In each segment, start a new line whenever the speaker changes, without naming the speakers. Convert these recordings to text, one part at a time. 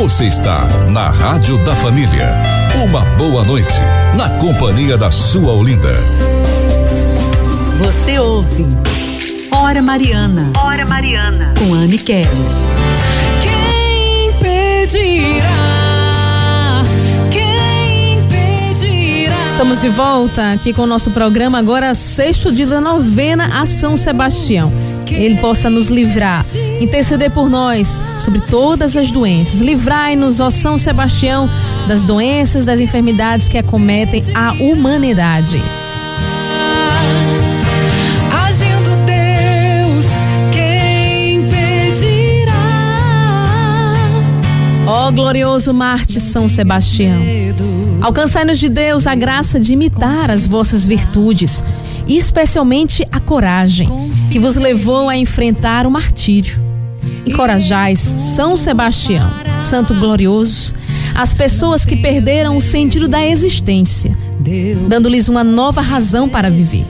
Você está na Rádio da Família. Uma boa noite, na companhia da sua Olinda.
Você ouve Hora Mariana.
Hora Mariana.
Com Anne Kelly.
Quem pedirá? Quem pedirá?
Estamos de volta aqui com o nosso programa, agora sexto dia da novena a São Sebastião. Ele possa nos livrar, interceder por nós sobre todas as doenças. Livrai-nos, ó São Sebastião, das doenças, das enfermidades que acometem a humanidade.
Agindo Deus, quem pedirá?
Ó glorioso Marte São Sebastião, alcançai-nos de Deus a graça de imitar as vossas virtudes, e especialmente a coragem que vos levou a enfrentar o martírio. Encorajais São Sebastião, Santo Glorioso, as pessoas que perderam o sentido da existência, dando-lhes uma nova razão para viver.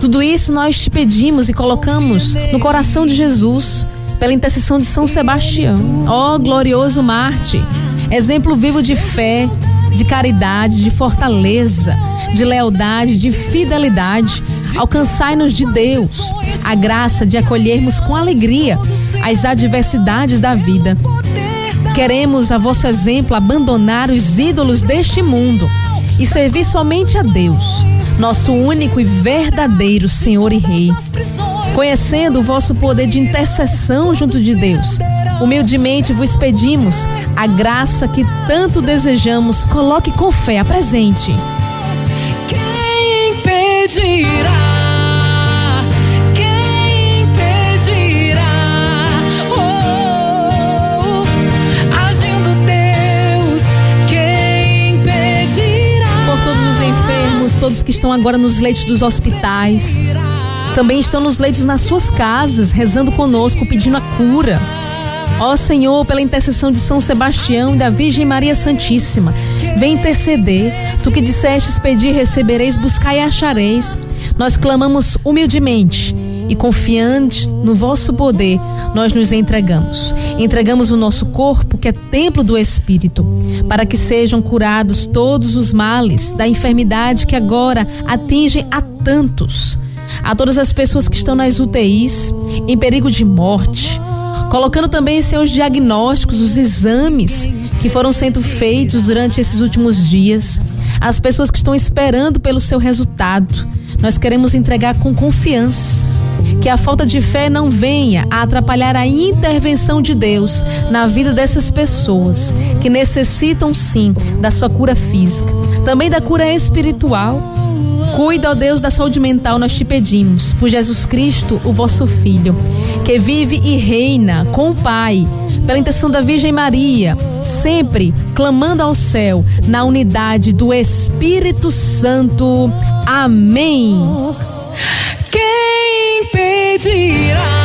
Tudo isso nós te pedimos e colocamos no coração de Jesus, pela intercessão de São Sebastião. Ó oh, glorioso Marte, exemplo vivo de fé, de caridade, de fortaleza, de lealdade, de fidelidade. Alcançai-nos de Deus a graça de acolhermos com alegria as adversidades da vida. Queremos, a vosso exemplo, abandonar os ídolos deste mundo e servir somente a Deus, nosso único e verdadeiro Senhor e Rei. Conhecendo o vosso poder de intercessão junto de Deus, humildemente vos pedimos a graça que tanto desejamos, coloque com fé a presente.
Quem pedirá? Quem pedirá? Agindo Deus, quem pedirá?
Por todos os enfermos, todos que estão agora nos leitos dos hospitais, também estão nos leitos nas suas casas, rezando conosco, pedindo a cura. Ó Senhor, pela intercessão de São Sebastião e da Virgem Maria Santíssima, vem interceder. Tu que dissestes pedir, recebereis, buscai e achareis. Nós clamamos humildemente e confiante no vosso poder, nós nos entregamos. Entregamos o nosso corpo, que é templo do Espírito, para que sejam curados todos os males da enfermidade que agora atingem a tantos. A todas as pessoas que estão nas UTIs, em perigo de morte, colocando também seus diagnósticos, os exames que foram sendo feitos durante esses últimos dias, as pessoas que estão esperando pelo seu resultado. Nós queremos entregar com confiança. Que a falta de fé não venha a atrapalhar a intervenção de Deus na vida dessas pessoas que necessitam sim da sua cura física, também da cura espiritual. Cuida, ó Deus, da saúde mental, nós te pedimos, por Jesus Cristo, o vosso Filho, que vive e reina com o Pai, pela intenção da Virgem Maria, sempre clamando ao céu, na unidade do Espírito Santo. Amém.
Quem pedirá?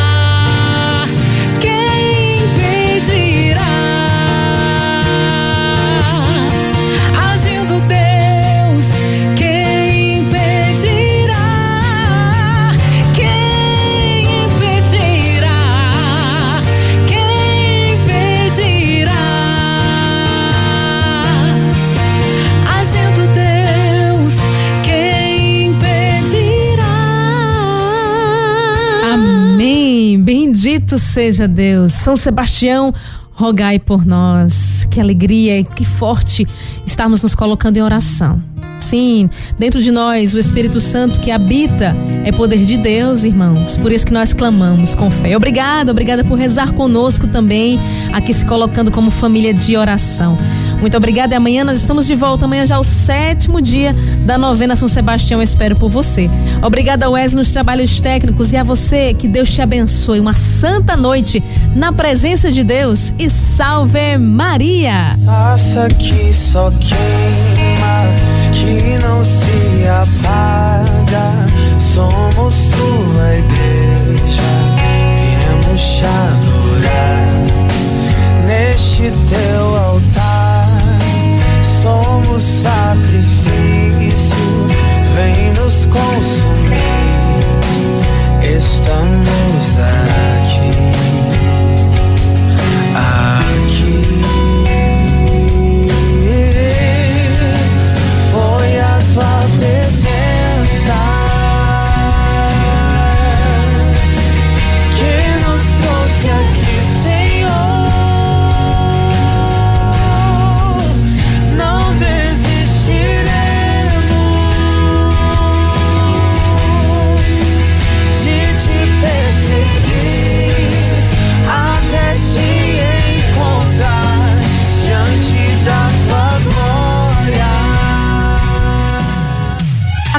Bendito seja Deus. São Sebastião, rogai por nós. Que alegria e que forte estarmos nos colocando em oração. Sim, dentro de nós o Espírito Santo que habita é poder de Deus, irmãos. Por isso que nós clamamos com fé. Obrigada, obrigada por rezar conosco também, aqui se colocando como família de oração. Muito obrigada e amanhã nós estamos de volta. Amanhã já é o sétimo dia da novena São Sebastião. Eu espero por você. Obrigada, Wesley, nos trabalhos técnicos e a você. Que Deus te abençoe. Uma santa noite na presença de Deus e salve Maria.
Faça que só queima, que não se apaga.